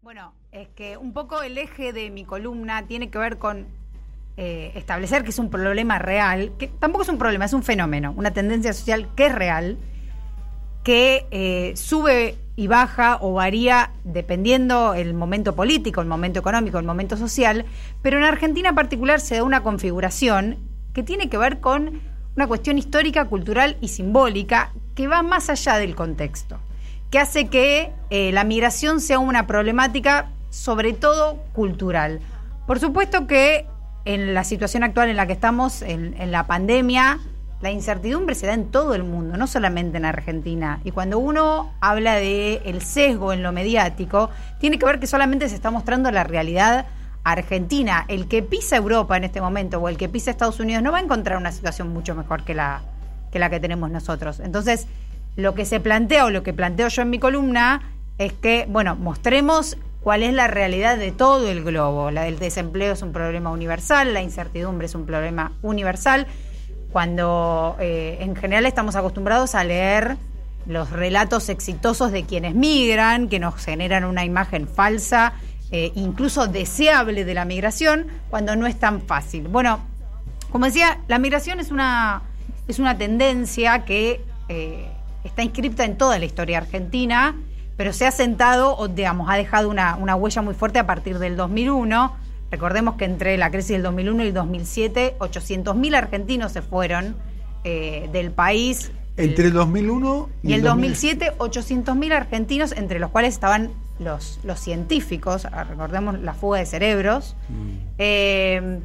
Bueno, es que un poco el eje de mi columna tiene que ver con eh, establecer que es un problema real, que tampoco es un problema, es un fenómeno, una tendencia social que es real, que eh, sube y baja o varía dependiendo el momento político, el momento económico, el momento social, pero en Argentina en particular se da una configuración que tiene que ver con una cuestión histórica, cultural y simbólica que va más allá del contexto que hace que eh, la migración sea una problemática sobre todo cultural. Por supuesto que en la situación actual en la que estamos, en, la pandemia, la incertidumbre se da en todo el mundo, no solamente en Argentina. Y cuando uno habla de el sesgo en lo mediático, tiene que ver que solamente se está mostrando la realidad argentina. El que pisa Europa en este momento o el que pisa Estados Unidos no va a encontrar una situación mucho mejor que la que, la que tenemos nosotros. Entonces, lo que se plantea o lo que planteo yo en mi columna es que, bueno, mostremos cuál es la realidad de todo el globo. La del desempleo es un problema universal, la incertidumbre es un problema universal, cuando eh, en general estamos acostumbrados a leer los relatos exitosos de quienes migran, que nos generan una imagen falsa, eh, incluso deseable de la migración, cuando no es tan fácil. Bueno, como decía, la migración es una, es una tendencia que... Eh, está inscripta en toda la historia argentina, pero se ha sentado, o digamos, ha dejado una, huella muy fuerte a partir del 2001. Recordemos que entre la crisis del 2001 y el 2007, 800.000 argentinos se fueron eh, del país. Entre el 2001 y, el 2007, 800.000 argentinos, entre los cuales estaban los, los científicos, recordemos la fuga de cerebros. Mm. Eh,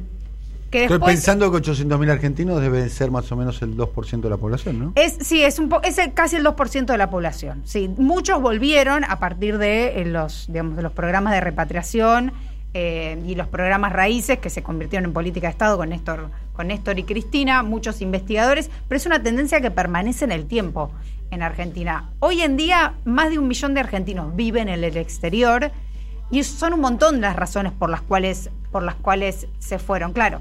Estoy pensando que 800.000 argentinos deben ser más o menos el 2% de la población, ¿no? Es, sí, es, un es casi el 2% de la población. Sí, muchos volvieron a partir de eh, los, digamos, de los programas de repatriación eh, y los programas raíces que se convirtieron en política de Estado con Néstor, con Néstor y Cristina, muchos investigadores, pero es una tendencia que permanece en el tiempo en Argentina. Hoy en día, más de un millón de argentinos viven en el exterior y son un montón las razones por las cuales, por las cuales se fueron. Claro,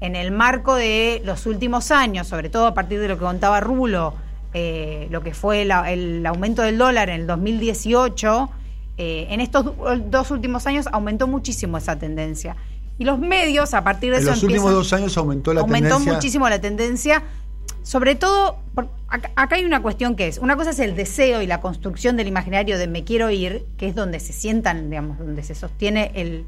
en el marco de los últimos años, sobre todo a partir de lo que contaba Rulo, eh, lo que fue el aumento del dólar en el 2018, eh, en estos dos últimos años aumentó muchísimo esa tendencia. Y los medios, a partir de en eso. En los últimos dos años aumentó la tendencia. Aumentó muchísimo la tendencia. Sobre todo, acá, acá, hay una cuestión que es: una cosa es el deseo y la construcción del imaginario de me quiero ir, que es donde se sientan, digamos, donde se sostiene el,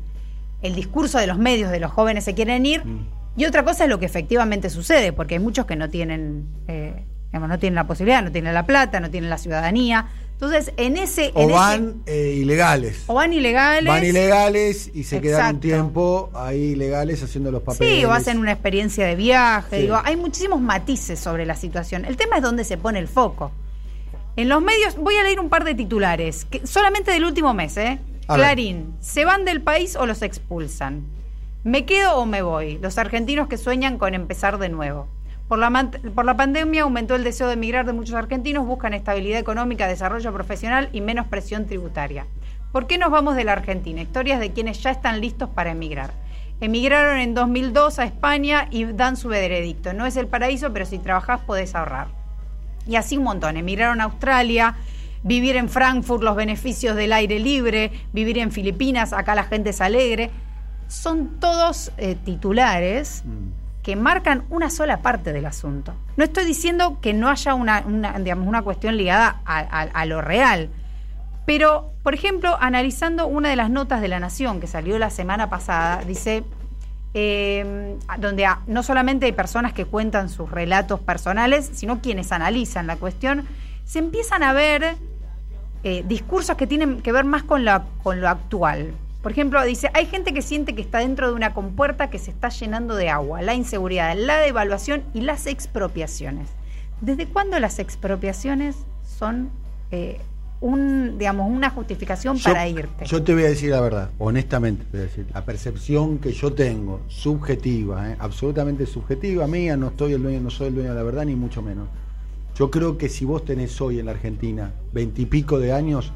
el discurso de los medios de los jóvenes se quieren ir. Mm y otra cosa es lo que efectivamente sucede, porque hay muchos que no tienen, eh, no tienen la posibilidad, no tienen la plata, no tienen la ciudadanía. Entonces, en ese... O van eh, ilegales. O van ilegales. Van ilegales y se quedan un tiempo ahí ilegales haciendo los papeles. Sí, o hacen una experiencia de viaje. Digo, hay muchísimos matices sobre la situación. El tema es dónde se pone el foco. En los medios, voy a leer un par de titulares, que, solamente del último mes, ¿eh? Clarín, ¿se van del país o los expulsan? ¿Me quedo o me voy? Los argentinos que sueñan con empezar de nuevo. Por la, por la pandemia aumentó el deseo de emigrar de muchos argentinos, buscan estabilidad económica, desarrollo profesional y menos presión tributaria. ¿Por qué nos vamos de la Argentina? Historias de quienes ya están listos para emigrar. Emigraron en 2002 a España y dan su veredicto. No es el paraíso, pero si trabajás podés ahorrar. Y así un montón. Emigraron a Australia, vivir en Frankfurt, los beneficios del aire libre, vivir en Filipinas, acá la gente es alegre son todos eh, titulares mm. que marcan una sola parte del asunto. No estoy diciendo que no haya una, digamos, una cuestión ligada a, lo real, pero, por ejemplo, analizando una de las notas de La Nación que salió la semana pasada, dice, eh, donde no solamente hay personas que cuentan sus relatos personales, sino quienes analizan la cuestión, se empiezan a ver eh, discursos que tienen que ver más con, con lo actual. Por ejemplo, dice, hay gente que siente que está dentro de una compuerta que se está llenando de agua, la inseguridad, la devaluación y las expropiaciones. ¿Desde cuándo las expropiaciones son eh, un, digamos, una justificación para irte? Yo te voy a decir la verdad, honestamente, voy a decir, la percepción que yo tengo, subjetiva, eh, absolutamente subjetiva, mía, no estoy el dueño, no soy el dueño de la verdad, ni mucho menos. Yo creo que si vos tenés hoy en la Argentina veintipico de años,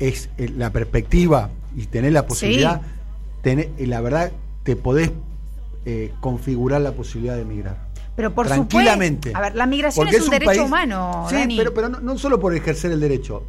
es eh, la perspectiva y tener la posibilidad, tener, la verdad, te podés eh, configurar la posibilidad de emigrar. Pero por Tranquilamente. a ver, la migración es un, derecho humano. Sí, pero, pero no, solo por ejercer el derecho.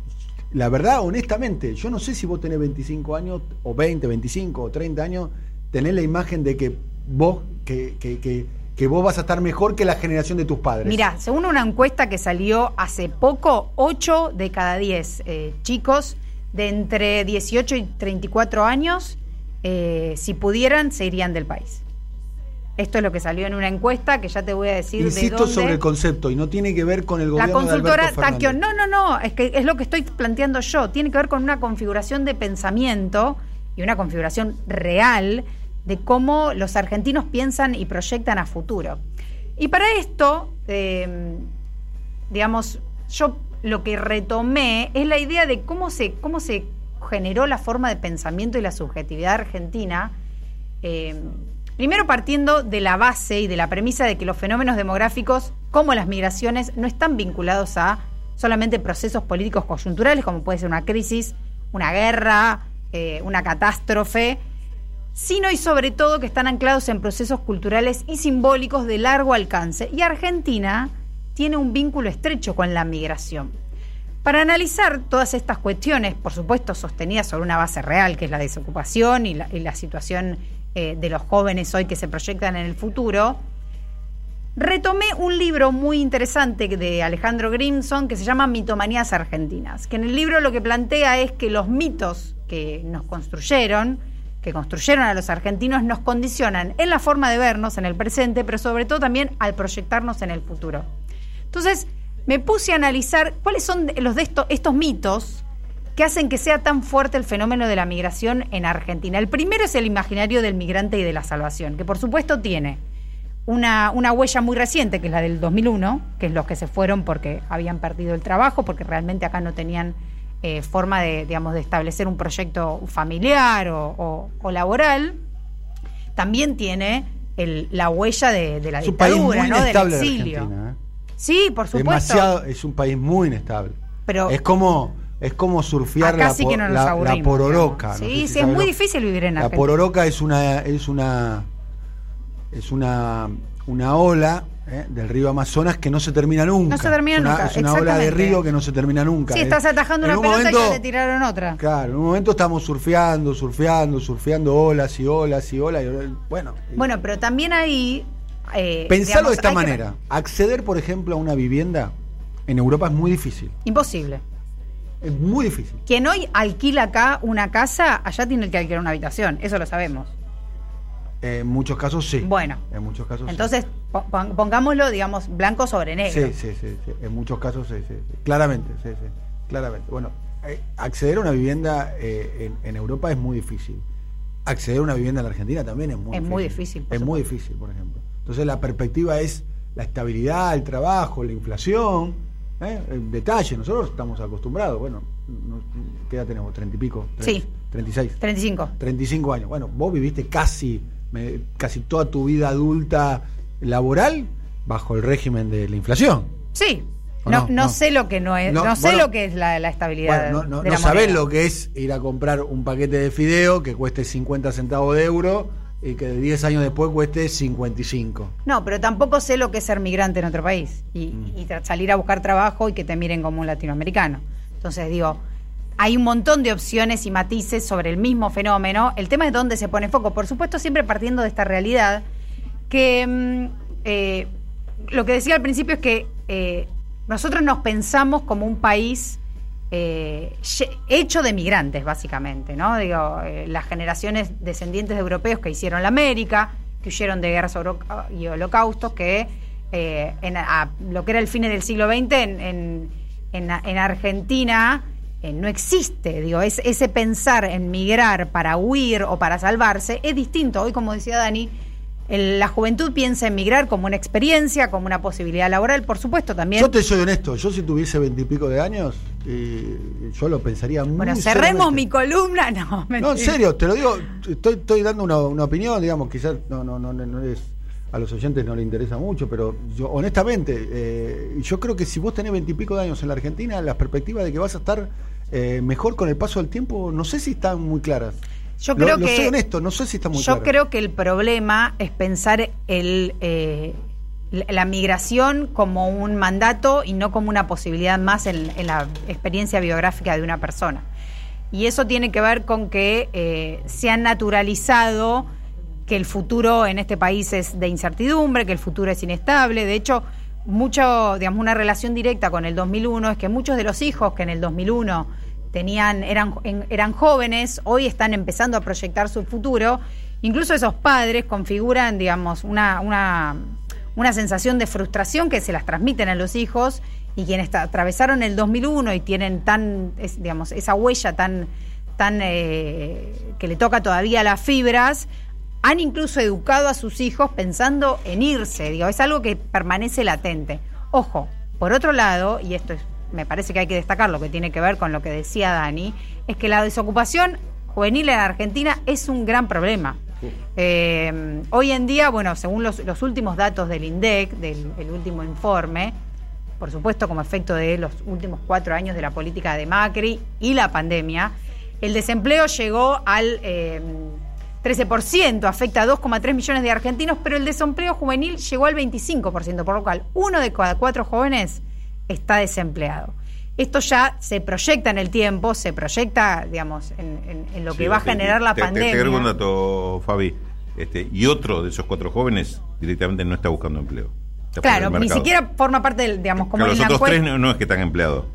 la verdad, honestamente, yo no sé si vos tenés 25 años, o 20, 25, o 30 años, tenés la imagen de que vos, que, que, que, que vos vas a estar mejor que la generación de tus padres. Mira, según una encuesta que salió hace poco, 8 de cada 10 eh, chicos de entre 18 y 34 años, eh, si pudieran, se irían del país. Esto es lo que salió en una encuesta que ya te voy a decir Insisto de dónde. sobre el concepto y no tiene que ver con el La gobierno consultora Fernández. Taquión. No, no, no, es que es lo que estoy planteando yo. Tiene que ver con una configuración de pensamiento y una configuración real de cómo los argentinos piensan y proyectan a futuro. Y para esto, eh, digamos, yo lo que retomé es la idea de cómo se, cómo se generó la forma de pensamiento y la subjetividad argentina. eh, primero partiendo de la base y de la premisa de que los fenómenos demográficos, como las migraciones, no están vinculados a solamente procesos políticos coyunturales, como puede ser una crisis, una guerra, eh, una catástrofe, sino y sobre todo que están anclados en procesos culturales y simbólicos de largo alcance. Y Argentina tiene un vínculo estrecho con la migración. Para analizar todas estas cuestiones, por supuesto sostenidas sobre una base real, que es la desocupación y la, situación eh, de los jóvenes hoy que se proyectan en el futuro, retomé un libro muy interesante de Alejandro Grimson que se llama Mitomanías Argentinas, que en el libro lo que plantea es que los mitos que nos construyeron, que construyeron a los argentinos, nos condicionan en la forma de vernos en el presente, pero sobre todo también al proyectarnos en el futuro. Entonces, me puse a analizar cuáles son los de estos, estos mitos que hacen que sea tan fuerte el fenómeno de la migración en Argentina. El primero es el imaginario del migrante y de la salvación, que por supuesto tiene una, una, huella muy reciente, que es la del 2001, que es los que se fueron porque habían perdido el trabajo, porque realmente acá no tenían eh, forma de, digamos, de establecer un proyecto familiar o, o, o laboral. También tiene el, la huella de, de la dictadura, un país muy ¿no? del exilio. Argentina, ¿eh? Sí, por supuesto. Demasiado, es un país muy inestable. Pero es como es como surfear la, sí no la, la pororoca. no Sí, sé si sí, es muy lo- difícil vivir en La Argentina. pororoca es una es una es una una ola ¿eh? del río Amazonas que no se termina nunca. No se termina es una, nunca, Es una ola de río que no se termina nunca. Sí, estás atajando En una un pelota y momento- ya te tiraron otra. Claro, en un momento estamos surfeando, surfeando, surfeando olas y olas y olas. y bueno, Bueno, pero también hay. Eh, pensarlo de esta que- manera. Acceder, por ejemplo, a una vivienda en Europa es muy difícil. Imposible. Es muy difícil. Quien hoy alquila acá una casa, allá tiene que alquilar una habitación. Eso lo sabemos. En muchos casos sí. Bueno. En muchos casos sí. Entonces, po- pon- pongámoslo, digamos, blanco sobre negro. Sí, sí, sí, sí. En muchos casos sí, sí, sí. Claramente, sí, sí. Claramente. Bueno, eh, acceder a una vivienda eh, en, en Europa es muy difícil. Acceder a una vivienda en la Argentina también es muy Es difícil. muy difícil, Es muy difícil, por ejemplo. Entonces la perspectiva es la estabilidad, el trabajo, la inflación. ¿eh? El detalle, nosotros estamos acostumbrados. Bueno, no- ¿qué edad tenemos? ¿30 y pico? Sí. 36. 35. 35 años. Bueno, vos viviste casi, me- casi toda tu vida adulta laboral bajo el régimen de la inflación. Sí. ¿O No, no? no sé lo que no es. No, No, sé bueno. lo que es la, la estabilidad. Bueno, no, de la sabés moneda. lo que es ir a comprar un paquete de fideo que cueste 50 centavos de euro y que 10 años después cueste 55. No, pero tampoco sé lo que es ser migrante en otro país y, Mm. y salir a buscar trabajo y que te miren como un latinoamericano. Entonces digo, hay un montón de opciones y matices sobre el mismo fenómeno. El tema es dónde se pone foco. Por supuesto, siempre partiendo de esta realidad que mm, eh, lo que decía al principio es que eh, nosotros nos pensamos como un país eh, hecho de migrantes, básicamente, ¿no? Digo, eh, las generaciones descendientes de europeos que hicieron la América, que huyeron de guerras holo- y holocaustos, que eh, a- lo que era el fin del siglo XX en, en- en- en Argentina no existe, digo, es, ese pensar en migrar para huir o para salvarse es distinto. Hoy, como decía Dani, el- la juventud piensa en migrar como una experiencia, como una posibilidad laboral, por supuesto, también. Yo te soy honesto, yo si tuviese 20 y pico de años, eh, yo lo pensaría muy Bueno, cerremos mi columna. No, No, mentira. en serio, te lo digo, estoy, estoy dando una, una opinión, digamos, quizás no, no, no, no es, a los oyentes no le interesa mucho, pero yo honestamente, eh, yo creo que si vos tenés veintipico de años en la Argentina, las perspectivas de que vas a estar eh, mejor con el paso del tiempo, no sé si están muy claras. Yo creo lo que soy honesto, no sé si están muy yo creo que el problema es pensar el eh, la migración como un mandato y no como una posibilidad más en, la experiencia biográfica de una persona. Y eso tiene que ver con que eh, se han naturalizado que el futuro en este país es de incertidumbre, que el futuro es inestable. De hecho, mucho, digamos, una relación directa con el 2001 es que muchos de los hijos que en el 2001 tenían, eran, eran jóvenes, hoy están empezando a proyectar su futuro. Incluso esos padres configuran, digamos, una, una una sensación de frustración que se las transmiten a los hijos y quienes atravesaron el 2001 y tienen tan, digamos, esa huella tan, tan eh, que le toca todavía las fibras, han incluso educado a sus hijos pensando en irse, digo, es algo que permanece latente. Ojo, por otro lado, y esto es, me parece que hay que destacar lo que tiene que ver con lo que decía Dani, es que la desocupación juvenil en Argentina es un gran problema. Eh, hoy en día, bueno, según los, últimos datos del INDEC, del último informe, por supuesto como efecto de los últimos cuatro años de la política de Macri y la pandemia, el desempleo llegó al 13%, eh, afecta a 2,3 millones de argentinos, pero el desempleo juvenil llegó al 25%, por lo cual uno de cada cuatro jóvenes está desempleado. Esto ya se proyecta en el tiempo, se proyecta, digamos, en, lo que va a generar la pandemia. Te, te un dato, Fabi. Este, y otro de esos cuatro jóvenes directamente no está buscando empleo. claro, ni siquiera forma parte del, digamos, como los otros tres no, es que están empleados.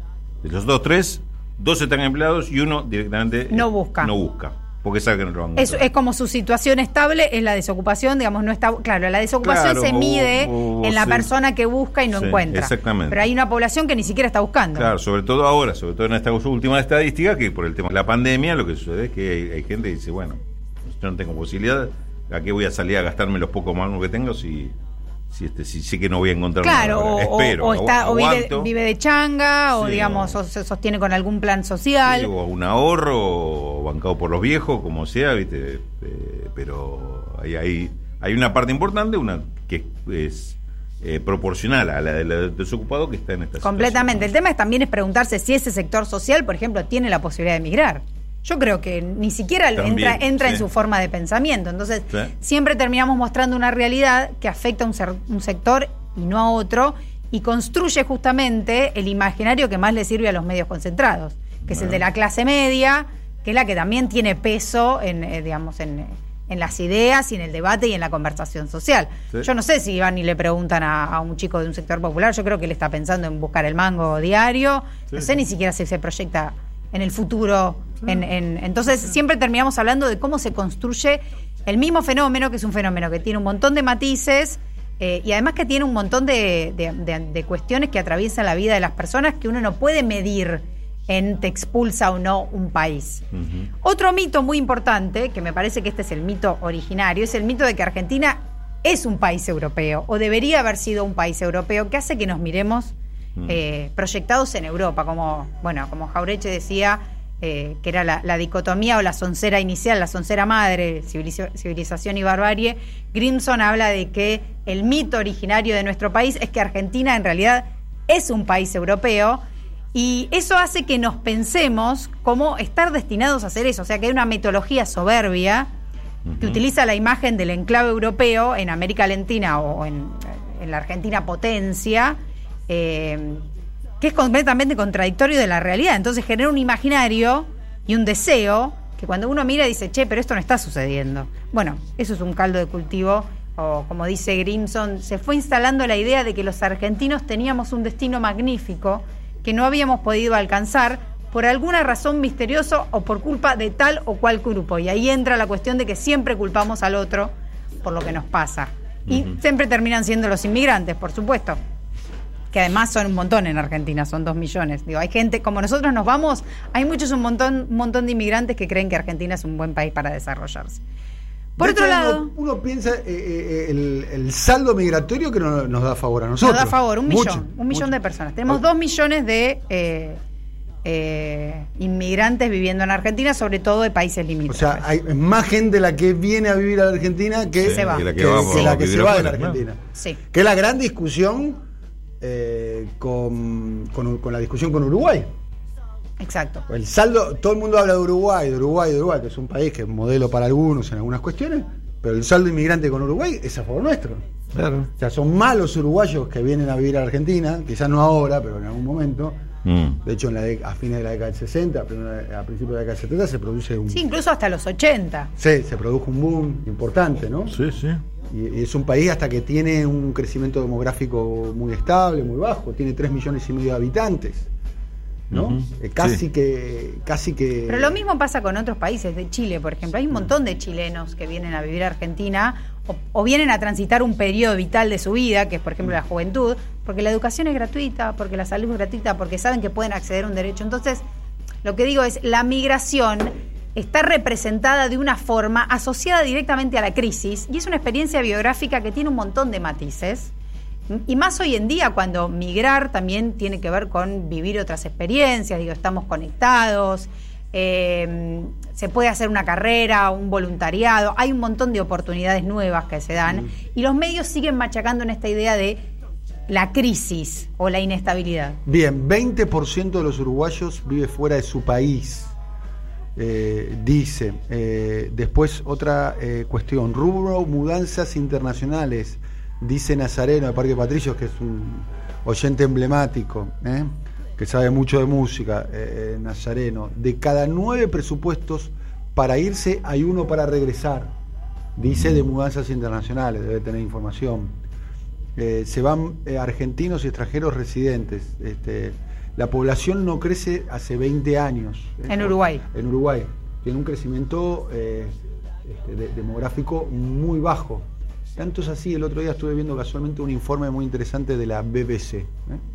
De los dos, tres, dos están empleados y uno directamente no busca. No busca porque sabe que no lo van a es, es, como su situación estable es la desocupación, digamos, no está. Claro, la desocupación se mide en la persona que busca y no encuentra. Exactamente. Pero hay una población que ni siquiera está buscando. Claro, sobre todo ahora, sobre todo en esta última estadística, que por el tema de la pandemia, lo que sucede es que hay, gente que dice, bueno, yo no tengo posibilidad, ¿a qué voy a salir a gastarme los pocos más que tengo si si, este, si sé que no voy a encontrar claro, o, Espero, o, está, o vive, de changa, o digamos, o, se sostiene con algún plan social. o un ahorro, o bancado por los viejos, como sea, ¿viste? Eh, pero hay, hay, hay una parte importante, una que es eh, proporcional a la del desocupado que está en esta Completamente. El tema es, también es preguntarse si ese sector social, por ejemplo, tiene la posibilidad de emigrar yo creo que ni siquiera entra, entra en su forma de pensamiento. Entonces, siempre terminamos mostrando una realidad que afecta a un, un sector y no a otro y construye justamente el imaginario que más le sirve a los medios concentrados, que es el de la clase media, que es la que también tiene peso en, eh, digamos, en, las ideas y en el debate y en la conversación social. Yo no sé si van y le preguntan a, un chico de un sector popular, yo creo que él está pensando en buscar el mango diario, no sé ni siquiera si se proyecta en el futuro. En, entonces siempre terminamos hablando de cómo se construye el mismo fenómeno, que es un fenómeno que tiene un montón de matices eh, y además que tiene un montón de, cuestiones que atraviesan la vida de las personas que uno no puede medir en te expulsa o no un país. Otro mito muy importante, que me parece que este es el mito originario, es el mito de que Argentina es un país europeo o debería haber sido un país europeo, que hace que nos miremos Mm. Eh, proyectados en Europa, como, bueno, como Jaureche decía, eh, que era la, dicotomía o la soncera inicial, la soncera madre, civilización y barbarie, Grimson habla de que el mito originario de nuestro país es que Argentina en realidad es un país europeo y eso hace que nos pensemos como estar destinados a hacer eso, o sea que hay una metodología soberbia que utiliza la imagen del enclave europeo en América Latina o en la Argentina potencia eh, que es completamente contradictorio de la realidad. Entonces genera un imaginario y un deseo que cuando uno mira dice, che, pero esto no está sucediendo. Bueno, eso es un caldo de cultivo, o como dice Grimson, se fue instalando la idea de que los argentinos teníamos un destino magnífico que no habíamos podido alcanzar por alguna razón misteriosa o por culpa de tal o cual grupo. Y ahí entra la cuestión de que siempre culpamos al otro por lo que nos pasa. Y siempre terminan siendo los inmigrantes, por supuesto que además son un montón en Argentina, son dos millones. Digo, hay gente, como nosotros nos vamos, hay muchos, un montón, un montón de inmigrantes que creen que Argentina es un buen país para desarrollarse. Por otro lado. Uno, piensa eh, eh, el, saldo migratorio que nos da favor a nosotros. Nos da favor, un millón, un millón de personas. Tenemos dos millones de eh, inmigrantes viviendo en Argentina, sobre todo de países limítrofes. O sea, hay más gente la que viene a vivir a la Argentina que, se va. que la que, se va de la Argentina. Sí. Que es la gran discusión eh, con, con, la discusión con Uruguay. Exacto. El saldo, todo el mundo habla de Uruguay, de Uruguay, de Uruguay, que es un país que es modelo para algunos en algunas cuestiones, pero el saldo inmigrante con Uruguay es a favor nuestro. Claro. O sea, son malos uruguayos que vienen a vivir a Argentina, quizás no ahora, pero en algún momento. Mm. De hecho, en la de- a fines de la década del 60, a a principios de la década del 70, se produce un. Sí, incluso hasta los 80. Sí, se produjo un boom importante, ¿no? Sí, sí. Y, es un país hasta que tiene un crecimiento demográfico muy estable, muy bajo, tiene 3 millones y medio de habitantes. ¿no? Eh, casi Sí. que casi que Pero lo mismo pasa con otros países, de Chile, por ejemplo. Hay un montón de chilenos que vienen a vivir a Argentina o, o vienen a transitar un periodo vital de su vida, que es, por ejemplo, la juventud, porque la educación es gratuita, porque la salud es gratuita, porque saben que pueden acceder a un derecho. Entonces, lo que digo es, la migración está representada de una forma asociada directamente a la crisis y es una experiencia biográfica que tiene un montón de matices. Y más hoy en día, cuando migrar también tiene que ver con vivir otras experiencias, digo, estamos conectados, eh, se puede hacer una carrera, un voluntariado, hay un montón de oportunidades nuevas que se dan y los medios siguen machacando en esta idea de la crisis o la inestabilidad. Bien, 20% de los uruguayos vive fuera de su país. Eh, dice. Eh, después otra eh, cuestión. Rubro mudanzas internacionales. Dice Nazareno de Parque Patricios, que es un oyente emblemático, que sabe mucho de música, Nazareno. De cada nueve presupuestos para irse, hay uno para regresar. Dice de mudanzas internacionales, debe tener información. Se van argentinos y extranjeros residentes. Este, la población no crece hace 20 años. ¿eh? En Uruguay. En Uruguay. Tiene un crecimiento eh, este, de- demográfico muy bajo. Tanto es así, el otro día estuve viendo casualmente un informe muy interesante de la BBC, ¿eh?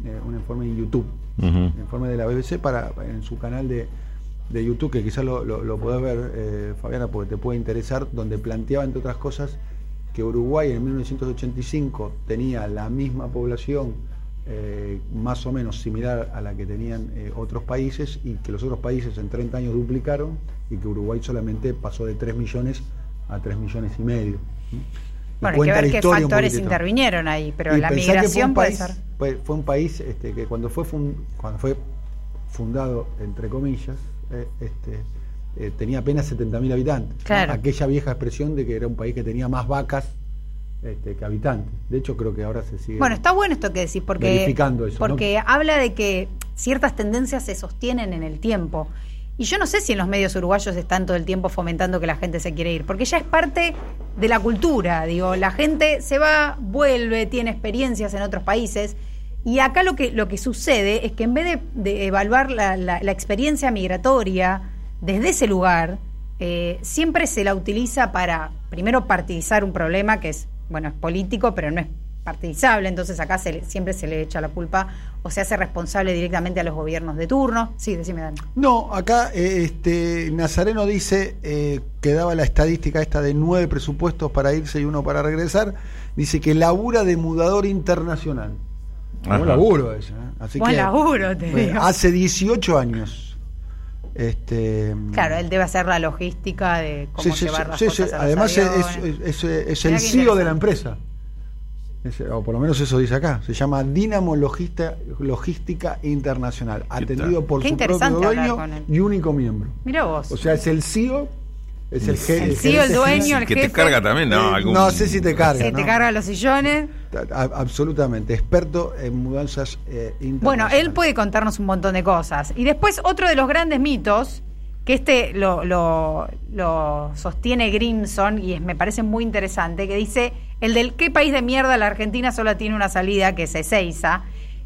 Eh, un informe en YouTube, un informe de la BBC para, en su canal de, de YouTube, que quizás lo, lo, lo podés ver, eh, Fabiana, porque te puede interesar, donde planteaba, entre otras cosas, que Uruguay en 1985 tenía la misma población, eh, más o menos similar a la que tenían eh, otros países, y que los otros países en 30 años duplicaron, y que Uruguay solamente pasó de 3 millones a 3 millones y medio. Y Bueno, hay que ver qué factores intervinieron ahí, pero Y la migración puede ser. Fue, fue un país este, que cuando fue, fun- cuando fue fundado, entre comillas, eh, este, tenía apenas 70.000 habitantes. ¿no? Claro. Aquella vieja expresión de que era un país que tenía más vacas este, que habitantes. De hecho, creo que ahora se sigue. Bueno, está bueno esto que decís, porque, Verificando eso, porque habla de que ciertas tendencias se sostienen en el tiempo. Y yo no sé si en los medios uruguayos están todo el tiempo fomentando que la gente se quiere ir, porque ya es parte de la cultura. Digo, la gente se va, vuelve, tiene experiencias en otros países. Y acá lo que, lo que sucede es que en vez de, de evaluar la, la- la experiencia migratoria desde ese lugar, eh, siempre se la utiliza para, primero, partidizar un problema que es, bueno, es político, pero no es partidizable, entonces acá se siempre se le echa la culpa o se hace responsable directamente a los gobiernos de turno. Sí, decime, Dani. No, acá eh, este, Nazareno dice eh, que daba la estadística esta de nueve presupuestos para irse y uno para regresar. Dice que labura de mudador internacional. Buen laburo eso. ¿eh? Así Buen que, laburo, te digo. Hace 18 años. Este, Claro, él debe hacer la logística de cómo sí, llevar sí, las sí, cosas sí. a los Además es, aviones. es- es- es Mirá el CEO de la empresa. Es- o por lo menos eso dice acá. Se llama Dinamo Logista- Logística Internacional. Atendido por Qué su propio dueño y único miembro. Mira vos. O sea, es el CEO, es el, je- El CEO, el dueño, el que te jefe. carga también, ¿no? Algún- no sé si te carga. Se te carga los sillones. A- absolutamente, experto en mudanzas eh, Bueno, él puede contarnos un montón de cosas. Y después otro de los grandes mitos, que este lo, lo, lo sostiene Grimson y es, me parece muy interesante, que dice, el del qué país de mierda la Argentina solo tiene una salida, que es Ezeiza.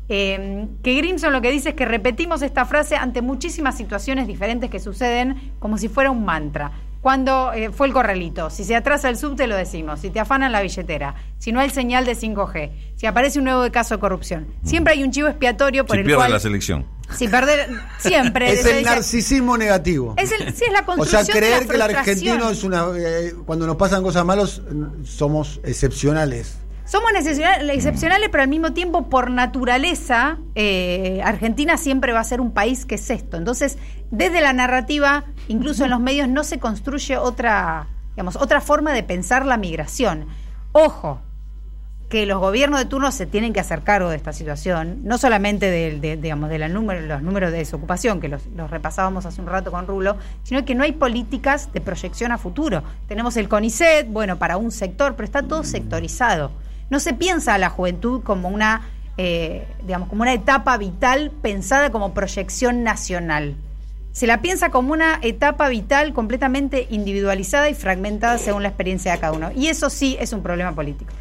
Eh, que Grimson lo que dice es que repetimos esta frase ante muchísimas situaciones diferentes que suceden como si fuera un mantra. Cuando eh, fue el corralito, si se atrasa el subte lo decimos, si te afanan la billetera, si no hay señal de 5G, si aparece un nuevo caso de corrupción. Siempre hay un chivo expiatorio por Si el pierde cual... la selección. Si perder, siempre. Es el dice- narcisismo negativo. Es el, sí, es la o construcción sea, creer de la que el argentino es una. eh, cuando nos pasan cosas malas, somos excepcionales. Somos excepcional- excepcionales, pero al mismo tiempo, por naturaleza, eh, Argentina siempre va a ser un país que es esto. Entonces, desde la narrativa, incluso en los medios, no se construye otra, digamos, otra forma de pensar la migración. Ojo, que los gobiernos de turno se tienen que hacer cargo de esta situación, no solamente de, digamos, de la número, los números de desocupación, que los, los repasábamos hace un rato con Rulo, sino que no hay políticas de proyección a futuro. Tenemos el CONICET, bueno, para un sector, pero está todo sectorizado. No se piensa a la juventud como una, eh, digamos, como una etapa vital pensada como proyección nacional. Se la piensa como una etapa vital completamente individualizada y fragmentada según la experiencia de cada uno. Y eso sí es un problema político.